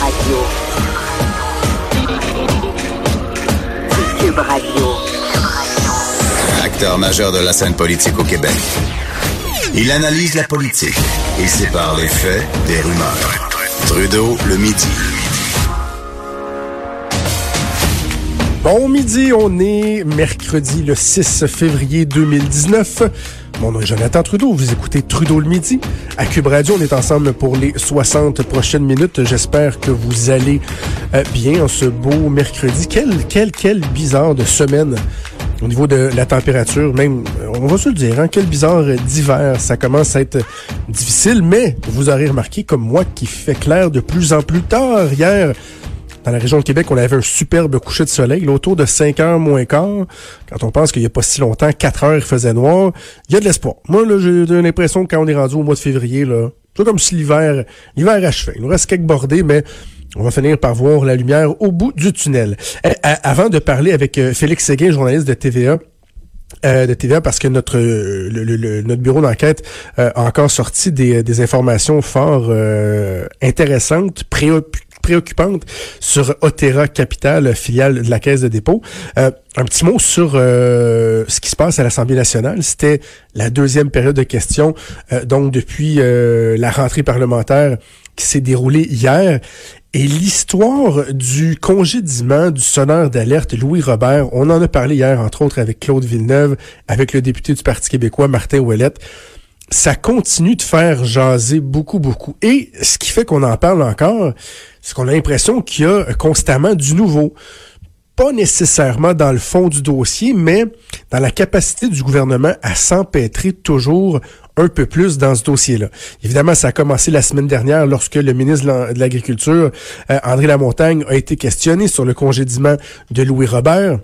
Radio. Cube Radio. Acteur majeur de la scène politique au Québec. Il analyse la politique et sépare les faits des rumeurs. Trudeau le midi. Bon midi, on est mercredi le 6 février 2019. Mon nom est Jonathan Trudeau, vous écoutez Trudeau le midi. À Cube Radio, on est ensemble pour les 60 prochaines minutes. J'espère que vous allez euh, bien en ce beau mercredi. Quel, quel, quel bizarre de semaine au niveau de la température, même, euh, on va se le dire, hein, quel bizarre d'hiver. Ça commence à être difficile, mais vous aurez remarqué, comme moi, qu'il fait clair de plus en plus tard. Hier, dans la région de Québec, on avait un superbe coucher de soleil, là, autour de 5 heures moins quart. Quand on pense qu'il n'y a pas si longtemps, 4 heures, il faisait noir. Il y a de l'espoir. Moi, là, j'ai l'impression que quand on est rendu au mois de février, là, c'est comme si l'hiver, l'hiver achevé. Il nous reste quelques bordées, mais on va finir par voir la lumière au bout du tunnel. Eh, avant de parler avec euh, Félix Séguin, journaliste de TVA, euh, de TVA parce que notre le, notre bureau d'enquête euh, a encore sorti des, des informations fort intéressantes, préoccupantes préoccupante sur Otera Capital, filiale de la Caisse de dépôt. Euh, un petit mot sur euh, ce qui se passe à l'Assemblée nationale. C'était la deuxième période de questions, euh, donc depuis la rentrée parlementaire qui s'est déroulée hier. Et l'histoire du congédiement du sonneur d'alerte Louis Robert, on en a parlé hier, entre autres, avec Claude Villeneuve, avec le député du Parti québécois, Martin Ouellette ça continue de faire jaser beaucoup, beaucoup. Et ce qui fait qu'on en parle encore, c'est qu'on a l'impression qu'il y a constamment du nouveau. Pas nécessairement dans le fond du dossier, mais dans la capacité du gouvernement à s'empêtrer toujours un peu plus dans ce dossier-là. Évidemment, ça a commencé la semaine dernière lorsque le ministre de l'Agriculture, euh, André Lamontagne, a été questionné sur le congédiement de Louis Robert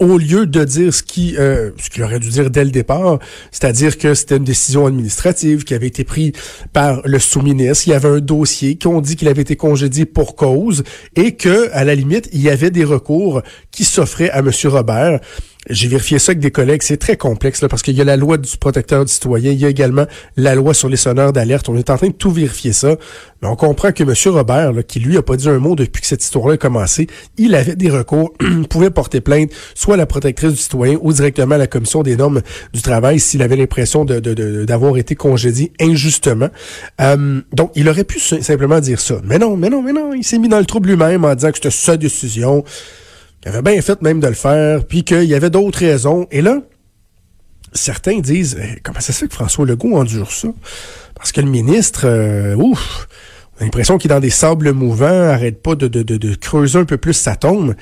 au lieu de dire ce qui euh, qu'il aurait dû dire dès le départ, c'est-à-dire que c'était une décision administrative qui avait été prise par le sous-ministre, il y avait un dossier qu'on dit qu'il avait été congédié pour cause et que à la limite, il y avait des recours qui s'offraient à monsieur Robert. J'ai vérifié ça avec des collègues. C'est très complexe là, parce qu'il y a la loi du protecteur du citoyen, il y a également la loi sur les sonneurs d'alerte. On est en train de tout vérifier ça. Mais on comprend que M. Robert, là, qui lui a pas dit un mot depuis que cette histoire-là a commencé, il avait des recours, pouvait porter plainte, soit à la protectrice du citoyen ou directement à la commission des normes du travail s'il avait l'impression d'avoir été congédié injustement. Euh, donc, il aurait pu simplement dire ça. Mais non, mais non, mais non. Il s'est mis dans le trouble lui-même en disant que c'était sa décision. Il avait bien fait même de le faire, puis qu'il y avait d'autres raisons. Et là, certains disent eh, comment ça que François Legault endure ça? Parce que le ministre, euh, ouf, on a l'impression qu'il est dans des sables mouvants, arrête pas de, de, de, creuser un peu plus sa tombe.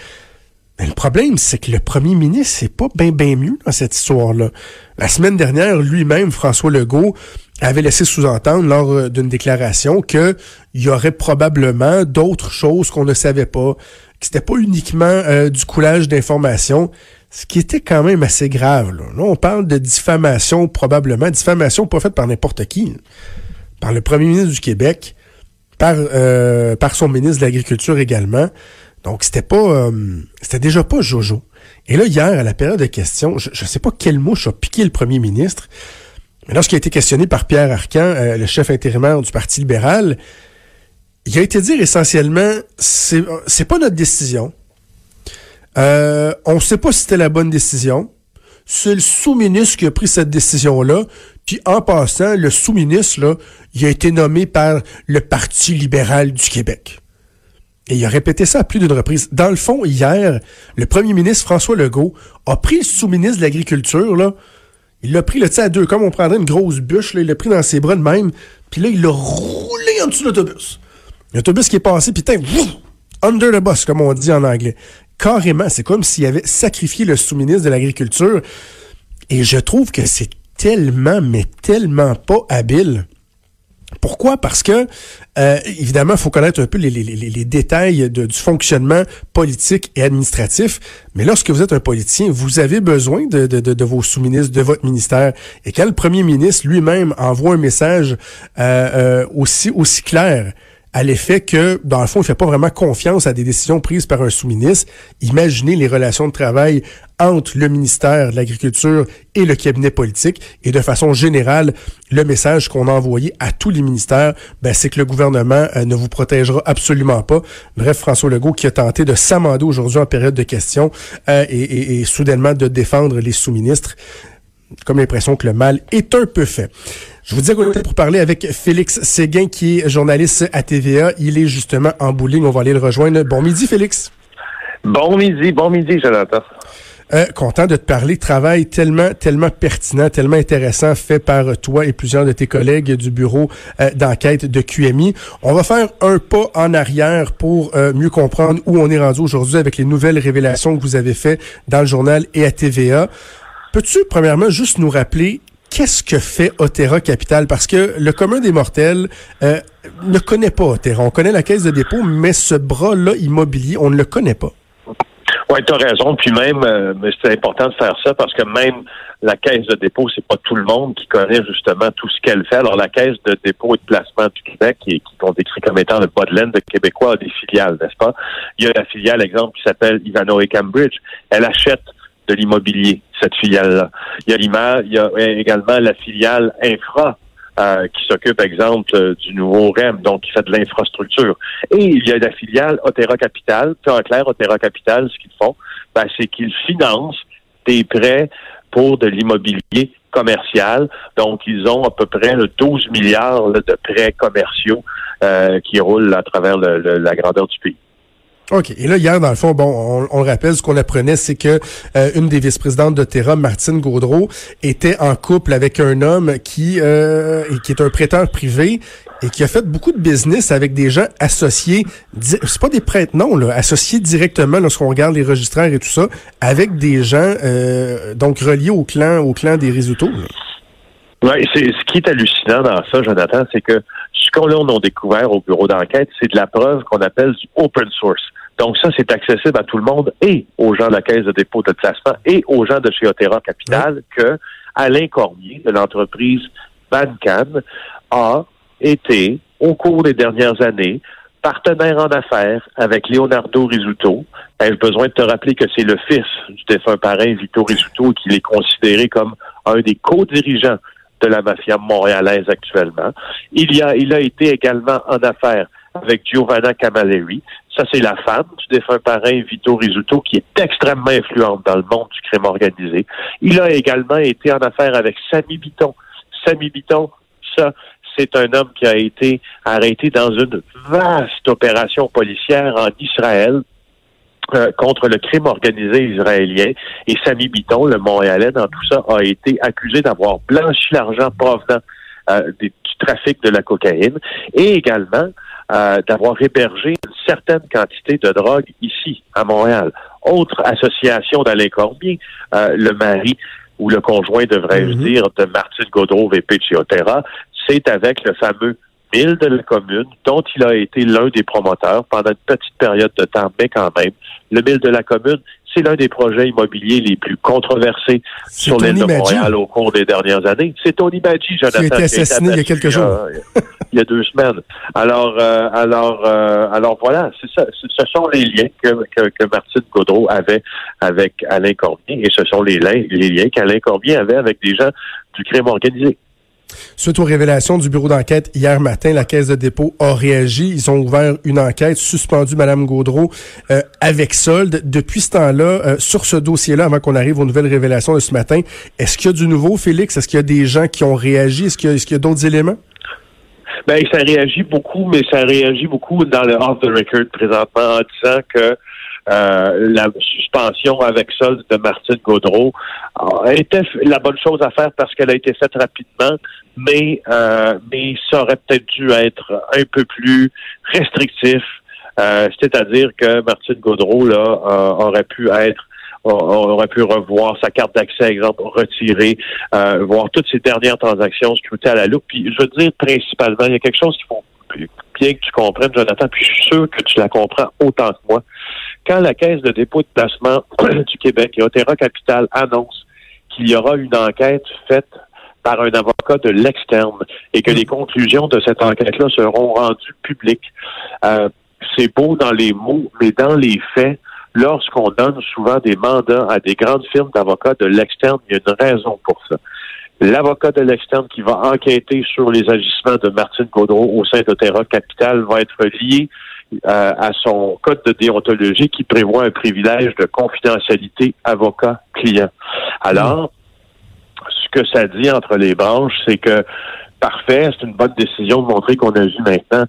Mais le problème, c'est que le premier ministre, c'est pas bien bien mieux dans cette histoire-là. La semaine dernière, lui-même, François Legault, avait laissé sous-entendre lors euh, d'une déclaration qu'il y aurait probablement d'autres choses qu'on ne savait pas, que c'était pas uniquement euh, du coulage d'informations, ce qui était quand même assez grave. Là. on parle de diffamation probablement, diffamation pas faite par n'importe qui, par le premier ministre du Québec, par euh, par son ministre de l'Agriculture également. Donc c'était pas, euh, c'était déjà pas Jojo. Et là hier à la période de questions, je, ne sais pas quelle mouche a piqué le premier ministre, mais lorsqu'il a été questionné par Pierre Arcan, le chef intérimaire du Parti libéral, il a été dire essentiellement, c'est, c'est pas notre décision. Euh, on ne sait pas si c'était la bonne décision. C'est le sous-ministre qui a pris cette décision-là. Puis en passant, le sous-ministre, là, il a été nommé par le Parti libéral du Québec. Et il a répété ça à plus d'une reprise. Dans le fond, hier, le premier ministre François Legault a pris le sous-ministre de l'Agriculture, là. Il l'a pris, le à deux, comme on prendrait une grosse bûche, il l'a pris dans ses bras de même, puis là, il l'a roulé en dessous de l'autobus. L'autobus qui est passé, puis under the bus, comme on dit en anglais. Carrément, c'est comme s'il avait sacrifié le sous-ministre de l'Agriculture. Et je trouve que c'est tellement, mais tellement pas habile Pourquoi? Parce que, euh, évidemment, il faut connaître un peu les, les, les, les détails du fonctionnement politique et administratif. Mais lorsque vous êtes un politicien, vous avez besoin de, de, de, de vos sous-ministres, de votre ministère. Et quand le premier ministre lui-même envoie un message euh, euh, aussi, aussi clair à l'effet que, dans le fond, il fait pas vraiment confiance à des décisions prises par un sous-ministre. Imaginez les relations de travail entre le ministère de l'Agriculture et le cabinet politique. Et de façon générale, le message qu'on a envoyé à tous les ministères, ben, c'est que le gouvernement euh, ne vous protégera absolument pas. Bref, François Legault qui a tenté de s'amender aujourd'hui en période de questions euh, et, soudainement de défendre les sous-ministres comme l'impression que le mal est un peu fait. Je vous dis qu'on était pour parler avec Félix Séguin, qui est journaliste à TVA. Il est justement en bowling. On va aller le rejoindre. Bon midi, Félix. Bon midi, bon midi, Jonathan. Euh, content de te parler. Travail tellement, tellement pertinent, tellement intéressant fait par toi et plusieurs de tes collègues du bureau euh, d'enquête de QMI. On va faire un pas en arrière pour euh, mieux comprendre où on est rendu aujourd'hui avec les nouvelles révélations que vous avez fait dans le journal et à TVA. Peux-tu, premièrement, juste nous rappeler qu'est-ce que fait Otera Capital? Parce que le commun des mortels euh, ne connaît pas Otera. On connaît la caisse de dépôt, mais ce bras-là immobilier, on ne le connaît pas. Oui, tu as raison. Puis même, euh, c'est important de faire ça parce que même la caisse de dépôt, c'est pas tout le monde qui connaît justement tout ce qu'elle fait. Alors, la caisse de dépôt et de placement du Québec, qui, qu'on décrit comme étant le bas de laine de Québécois, a des filiales, n'est-ce pas? Il y a la filiale, exemple, qui s'appelle Ivano et Cambridge. Elle achète de l'immobilier, cette filiale-là. Il y a il y a également la filiale Infra, euh, qui s'occupe, exemple, euh, du nouveau REM, donc qui fait de l'infrastructure. Et il y a la filiale Otera Capital. Puis en clair, Otera Capital, ce qu'ils font, ben, c'est qu'ils financent des prêts pour de l'immobilier commercial. Donc, ils ont à peu près le 12 milliards de prêts commerciaux euh, qui roulent à travers le, la grandeur du pays. OK. Et là, hier, dans le fond, bon, on, on le rappelle, ce qu'on apprenait, c'est que euh, une des vice-présidentes de Terra, Martine Gaudreau, était en couple avec un homme qui, euh, qui est un prêteur privé et qui a fait beaucoup de business avec des gens associés, c'est pas des prêtres, non, là, associés directement lorsqu'on regarde les registraires et tout ça, avec des gens euh, donc reliés au clan, au clan des Risuto. Oui, ce qui est hallucinant dans ça, Jonathan, c'est que ce qu'on a découvert au bureau d'enquête, c'est de la preuve qu'on appelle du open source. Donc ça, c'est accessible à tout le monde et aux gens de la Caisse de dépôt de placement et aux gens de chez Otera Capital que Alain Cormier de l'entreprise Bancan a été, au cours des dernières années, partenaire en affaires avec Leonardo Risuto. Ai-je besoin de te rappeler que c'est le fils du défunt parrain Vito Risuto qu'il est considéré comme un des co-dirigeants de la mafia montréalaise actuellement. Il y a, il a été également en affaires avec Giovanna Camilleri. Ça, c'est la femme du défunt parrain Vito Rizzuto, qui est extrêmement influente dans le monde du crime organisé. Il a également été en affaire avec Samy Biton. Samy Biton, ça, c'est un homme qui a été arrêté dans une vaste opération policière en Israël euh, contre le crime organisé israélien. Et Samy Biton, le Montréalais, dans tout ça, a été accusé d'avoir blanchi l'argent provenant euh, du trafic de la cocaïne et également euh, d'avoir hébergé une certaine quantité de drogue ici, à Montréal. Autre association d'Alain Cormier, euh, le mari ou le conjoint, devrais-je Mhm. dire, de Martine Gaudreau VP de Chiotera, c'est avec le fameux mille de la commune, dont il a été l'un des promoteurs pendant une petite période de temps, mais quand même. Le mille de la commune, c'est l'un des projets immobiliers les plus controversés sur l'île de. Montréal au cours des dernières années. C'est Tony Badji, Jonathan. Qui a été assassiné il y a quelques jours. il y a deux semaines. Alors, euh, alors, euh, alors voilà, c'est ça. Ce ce sont les liens que, que, que Martine Gaudreau avait avec Alain Cormier et ce sont les liens, les liens qu'Alain Cormier avait avec des gens du crime organisé. Suite aux révélations du bureau d'enquête hier matin, la Caisse de dépôt a réagi. Ils ont ouvert une enquête, suspendu Mme Gaudreau euh, avec solde. Depuis ce temps-là, euh, sur ce dossier-là, avant qu'on arrive aux nouvelles révélations de ce matin, est-ce qu'il y a du nouveau, Félix? Est-ce qu'il y a des gens qui ont réagi? Est-ce qu'il y a, a d'autres éléments? Ben, ça réagit beaucoup, mais ça réagit beaucoup dans le off the record présentement en disant que euh, la suspension avec solde de Martine Gaudreau euh, était la bonne chose à faire parce qu'elle a été faite rapidement, mais euh, mais ça aurait peut-être dû être un peu plus restrictif. Euh, C'est-à-dire que Martine Gaudreau là euh, aurait pu être on, aurait pu revoir sa carte d'accès, exemple, retirée, euh, voir toutes ses dernières transactions scrutées à la loupe. Puis je veux dire, principalement, il y a quelque chose qu'il faut bien que tu comprennes, Jonathan, puis je suis sûr que tu la comprends autant que moi. Quand la Caisse de dépôt de placement du Québec et Otera Capital annonce qu'il y aura une enquête faite par un avocat de l'externe et que les conclusions de cette enquête-là seront rendues publiques, euh, c'est beau dans les mots, mais dans les faits, lorsqu'on donne souvent des mandats à des grandes firmes d'avocats de l'externe, il y a une raison pour ça. L'avocat de l'externe qui va enquêter sur les agissements de Martine Gaudreau au sein d'Otera Capital va être lié euh, à son code de déontologie qui prévoit un privilège de confidentialité avocat-client. Alors, ce que ça dit entre les branches, c'est que parfait, c'est une bonne décision de montrer qu'on a vu maintenant,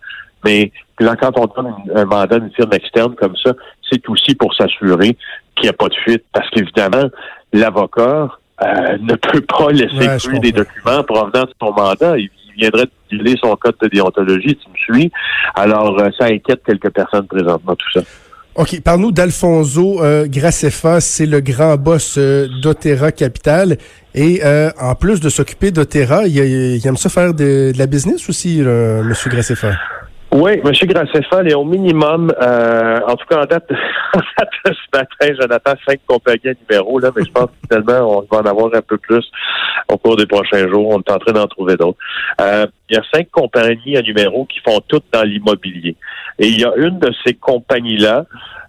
mais là, quand on donne un mandat à une firme externe comme ça, c'est aussi pour s'assurer qu'il n'y a pas de fuite, parce qu'évidemment, l'avocat euh, ne peut pas laisser Ouais, des documents provenant de son mandat. Viendrait de filer son code de déontologie, tu me suis. Alors, euh, ça inquiète quelques personnes présentement, tout ça. OK, parle-nous d'Alfonso euh, c'est le grand boss euh, d'Otera Capital. Et euh, en plus de s'occuper d'Otera, il, aime ça faire de, la business aussi, M. Graceffa. Oui, M. Graceffa est au minimum, euh, en tout cas en date, en date de ce matin, Jonathan, cinq compagnies à numéro, là, mais je pense que finalement, on va en avoir un peu plus au cours des prochains jours. On est en train d'en trouver d'autres. Euh, il y a cinq compagnies à numéro qui font toutes dans l'immobilier. Et il y a une de ces compagnies-là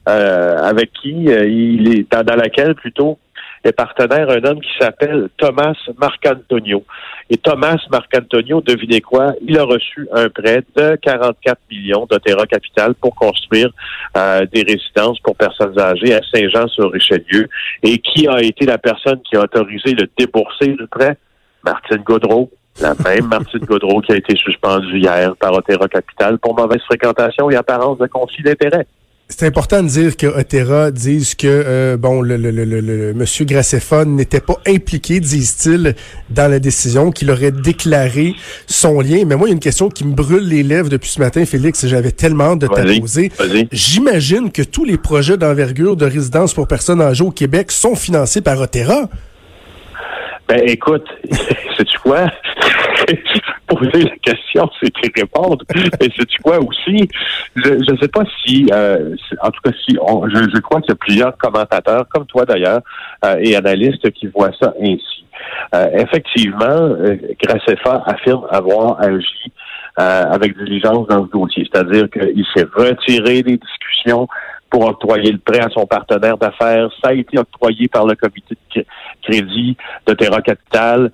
euh, avec qui euh, il est dans laquelle plutôt est partenaire un homme qui s'appelle Thomas Marcantonio. Et Thomas Marcantonio, devinez quoi, il a reçu un prêt de 44 millions d'Otera Capital pour construire euh, des résidences pour personnes âgées à Saint-Jean-sur-Richelieu. Et qui a été la personne qui a autorisé le débourser du prêt? Martine Gaudreau. La même Martine Gaudreau qui a été suspendue hier par Otera Capital pour mauvaise fréquentation et apparence de conflit d'intérêt. C'est important de dire que Otera dise que euh, bon le, le, le, le, le monsieur Graceffa n'était pas impliqué, disent-ils, dans la décision, qu'il aurait déclaré son lien. Mais moi, il y a une question qui me brûle les lèvres depuis ce matin, Félix, et j'avais tellement hâte de t'apposer. vas-y. J'imagine que tous les projets d'envergure de résidence pour personnes âgées au Québec sont financés par Otera. Ben écoute, sais-tu quoi? Poser la question, c'est répondre. Et sais-tu quoi aussi? Je ne sais pas si, euh, en tout cas, si on, je, je crois qu'il y a plusieurs commentateurs, comme toi d'ailleurs, euh, et analystes qui voient ça ainsi. Euh, effectivement, euh, Graceffa affirme avoir agi euh, avec diligence dans ce dossier, c'est-à-dire qu'il s'est retiré des discussions pour octroyer le prêt à son partenaire d'affaires. Ça a été octroyé par le comité de cr- crédit de Terra Capital.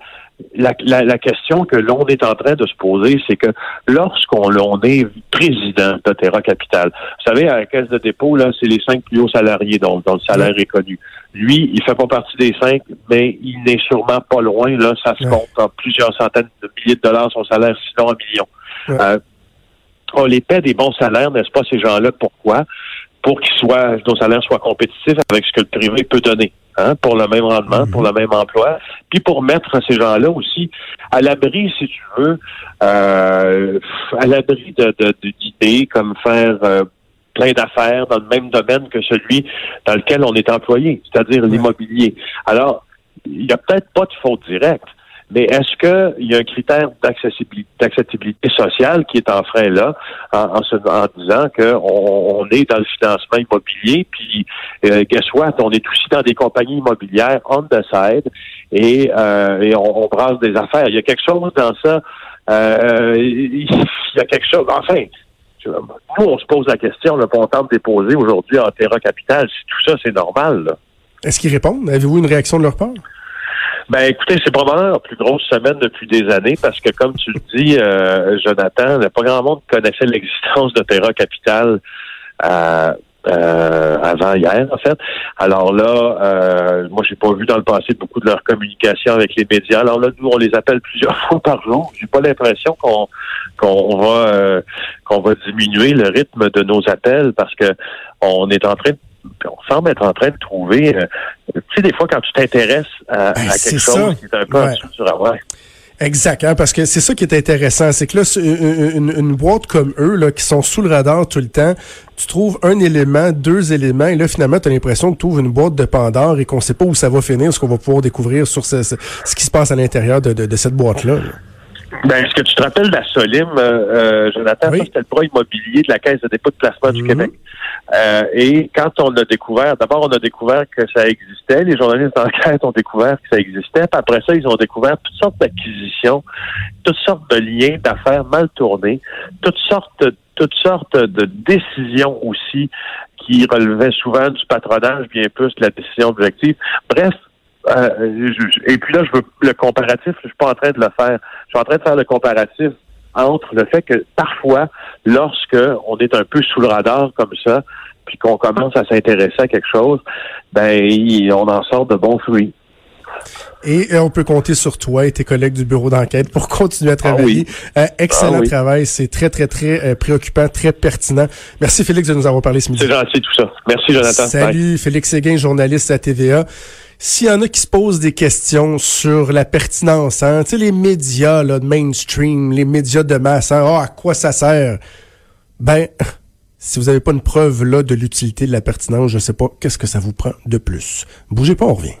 La, la- la question que l'on est en train de se poser, c'est que lorsqu'on l'on est président de Terra Capital, vous savez, à la caisse de dépôt, là, c'est les cinq plus hauts salariés dont, dont le salaire est connu. Lui, il fait pas partie des cinq, mais il n'est sûrement pas loin. Là, ça se Ouais. compte en plusieurs centaines de milliers de dollars son salaire, sinon un million. Ouais. Euh, on les paie des bons salaires, n'est-ce pas, ces gens-là? Pourquoi? Pour qu'ils soient, nos salaires soient compétitifs avec ce que le privé peut donner, hein, pour le même rendement, pour le même emploi, puis pour mettre ces gens-là aussi à l'abri, si tu veux, euh, à l'abri de, de- de- d'idées comme faire euh, plein d'affaires dans le même domaine que celui dans lequel on est employé, c'est-à-dire l'immobilier. Alors, il n'y a peut-être pas de faute directe, mais est-ce qu'il y a un critère d'accessibilité, sociale qui est en frein là, en, en, se- en disant qu'on on est dans le financement immobilier, puis euh, guess what, on est aussi dans des compagnies immobilières on the side et, euh, et on, on brasse des affaires. Il y a quelque chose dans ça. euh, il y a quelque chose. Enfin, nous, on se pose la question, puis on tente déposer aujourd'hui en Terra Capital si tout ça, c'est normal. Est-ce qu'ils répondent? Avez-vous une réaction de leur part? Ben écoutez, c'est probablement la plus grosse semaine depuis des années parce que comme tu le dis, euh, Jonathan, pas grand monde connaissait l'existence de Terra Capital euh, euh, avant hier, en fait. Alors là, euh, moi j'ai pas vu dans le passé beaucoup de leur communication avec les médias. Alors là, nous, on les appelle plusieurs fois par jour. J'ai pas l'impression qu'on qu'on va euh, qu'on va diminuer le rythme de nos appels parce que on est en train de on semble être en train de trouver, euh, tu sais, des fois, quand tu t'intéresses à, Ben, quelque ça. chose qui est un peu en Ouais. radar, Exact, hein, parce que c'est ça qui est intéressant, c'est que là, une, une, une boîte comme eux, là, qui sont sous le radar tout le temps, tu trouves un élément, deux éléments, et là, finalement, tu as l'impression que tu ouvres une boîte de Pandore et qu'on sait pas où ça va finir, ce qu'on va pouvoir découvrir sur ce, ce, ce qui se passe à l'intérieur de, de, de cette boîte-là. là. Ben, est-ce que tu te rappelles de la Solim, euh, euh, Jonathan? Oui. Ça, c'était le bras immobilier de la Caisse de dépôt de placement du Mhm. Québec. Euh, et quand on a découvert, d'abord, on a découvert que ça existait. Les journalistes d'enquête ont découvert que ça existait. Puis après ça, ils ont découvert toutes sortes d'acquisitions, toutes sortes de liens d'affaires mal tournés, toutes sortes, toutes sortes de décisions aussi qui relevaient souvent du patronage, bien plus de la décision objective. Bref, euh, je- et puis là, je veux le comparatif, je suis pas en train de le faire. Je suis en train de faire le comparatif entre le fait que parfois, lorsque on est un peu sous le radar comme ça, puis qu'on commence à s'intéresser à quelque chose, ben il- on en sort de bons fruits. Et on peut compter sur toi et tes collègues du bureau d'enquête pour continuer à travailler. oui. Euh, excellent Ah oui. travail, c'est très, très, très euh, préoccupant, très pertinent. Merci Félix de nous avoir parlé ce midi. C'est gentil tout ça. Merci Jonathan. Bye. Salut, Félix Séguin, journaliste à TVA. S'il y en a qui se posent des questions sur la pertinence, hein, tu sais, les médias là, de mainstream, les médias de masse, hein, ah, à quoi ça sert? Ben, si vous n'avez pas une preuve là de l'utilité de la pertinence, je sais pas qu'est-ce que ça vous prend de plus? Bougez pas, on revient.